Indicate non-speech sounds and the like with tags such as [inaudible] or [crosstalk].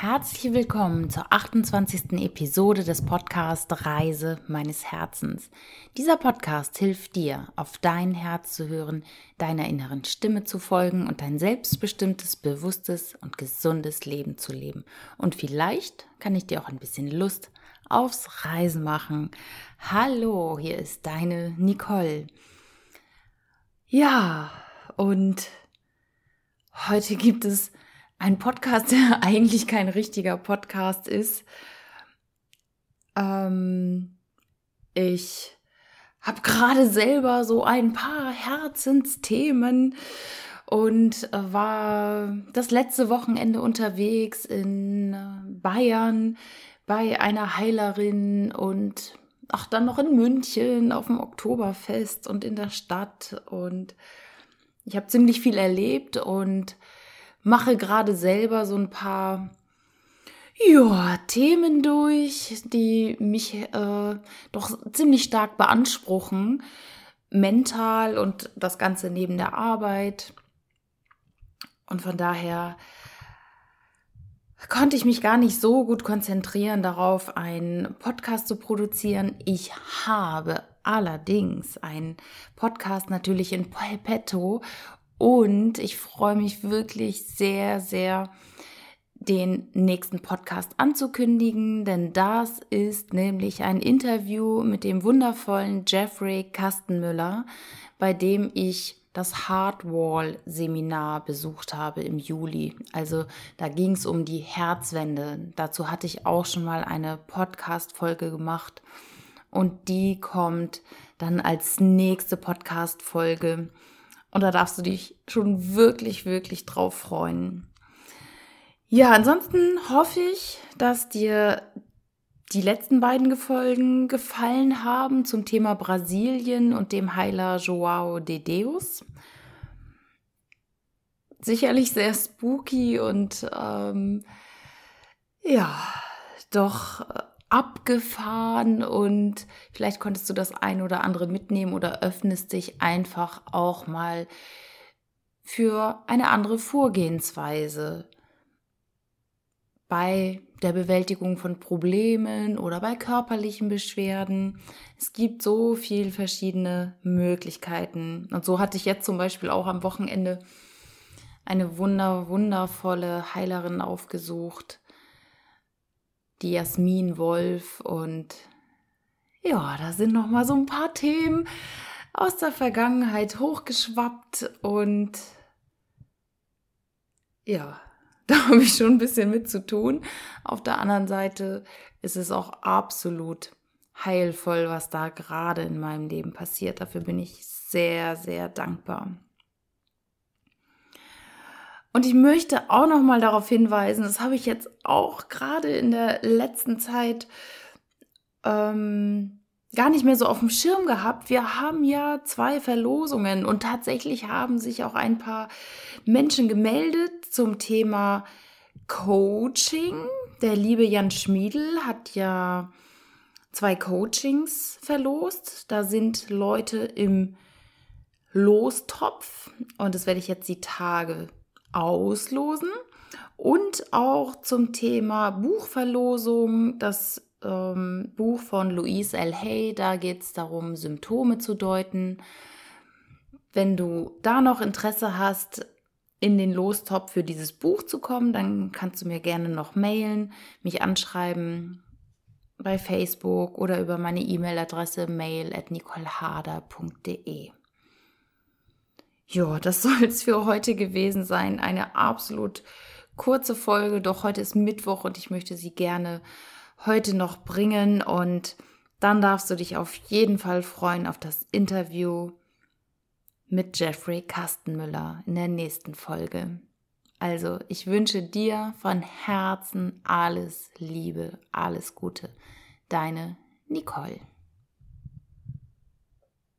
Herzlich willkommen zur 28. Episode des Podcasts Reise meines Herzens. Dieser Podcast hilft dir, auf dein Herz zu hören, deiner inneren Stimme zu folgen und dein selbstbestimmtes, bewusstes und gesundes Leben zu leben. Und vielleicht kann ich dir auch ein bisschen Lust aufs Reisen machen. Hallo, hier ist deine Nicole. Ja, und heute gibt es ein Podcast, der [laughs] eigentlich kein richtiger Podcast ist. Ähm, ich habe gerade selber so ein paar Herzensthemen und war das letzte Wochenende unterwegs in Bayern bei einer Heilerin und ach dann noch in München auf dem Oktoberfest und in der Stadt und ich habe ziemlich viel erlebt und mache gerade selber so ein paar ja, Themen durch, die mich äh, doch ziemlich stark beanspruchen, mental und das Ganze neben der Arbeit. Und von daher konnte ich mich gar nicht so gut konzentrieren darauf, einen Podcast zu produzieren. Ich habe allerdings einen Podcast natürlich in petto und ich freue mich wirklich sehr, sehr, den nächsten Podcast anzukündigen, denn das ist nämlich ein Interview mit dem wundervollen Jeffrey Kastenmüller, bei dem ich das Hardwall-Seminar besucht habe im Juli. Also da ging es um die Herzwände. Dazu hatte ich auch schon mal eine Podcast-Folge gemacht und die kommt dann als nächste Podcast-Folge und da darfst du dich schon wirklich, wirklich drauf freuen. Ja, ansonsten hoffe ich, dass dir die letzten beiden Folgen gefallen haben zum Thema Brasilien und dem Heiler Joao de Deus. Sicherlich sehr spooky und ähm, ja, doch abgefahren und vielleicht konntest du das ein oder andere mitnehmen oder öffnest dich einfach auch mal für eine andere Vorgehensweise bei der Bewältigung von Problemen oder bei körperlichen Beschwerden. Es gibt so viel verschiedene Möglichkeiten. Und so hatte ich jetzt zum Beispiel auch am Wochenende eine wunder, wundervolle Heilerin aufgesucht, die Jasmin Wolf und ja, da sind noch mal so ein paar Themen aus der Vergangenheit hochgeschwappt und ja, [laughs] da habe ich schon ein bisschen mit zu tun. Auf der anderen Seite ist es auch absolut heilvoll, was da gerade in meinem Leben passiert. Dafür bin ich sehr, sehr dankbar. Und ich möchte auch noch mal darauf hinweisen, das habe ich jetzt auch gerade in der letzten Zeit ähm, gar nicht mehr so auf dem Schirm gehabt. Wir haben ja zwei Verlosungen und tatsächlich haben sich auch ein paar Menschen gemeldet zum Thema Coaching. Der liebe Jan Schmiedel hat ja zwei Coachings verlost. Da sind Leute im Lostopf und das werde ich jetzt die Tage auslosen. Und auch zum Thema Buchverlosung, das ähm, Buch von Louise L. Hay, da geht es darum, Symptome zu deuten. Wenn du da noch Interesse hast, in den Lostopf für dieses Buch zu kommen, dann kannst du mir gerne noch mailen, mich anschreiben bei Facebook oder über meine E-Mail-Adresse mail. Ja, das [laughs] soll es für heute gewesen sein. Eine absolut kurze Folge, doch heute ist Mittwoch und ich möchte sie gerne heute noch bringen und dann darfst du dich auf jeden Fall freuen auf das Interview mit Jeffrey Kastenmüller in der nächsten Folge. Also, ich wünsche dir von Herzen alles Liebe, alles Gute. Deine Nicole.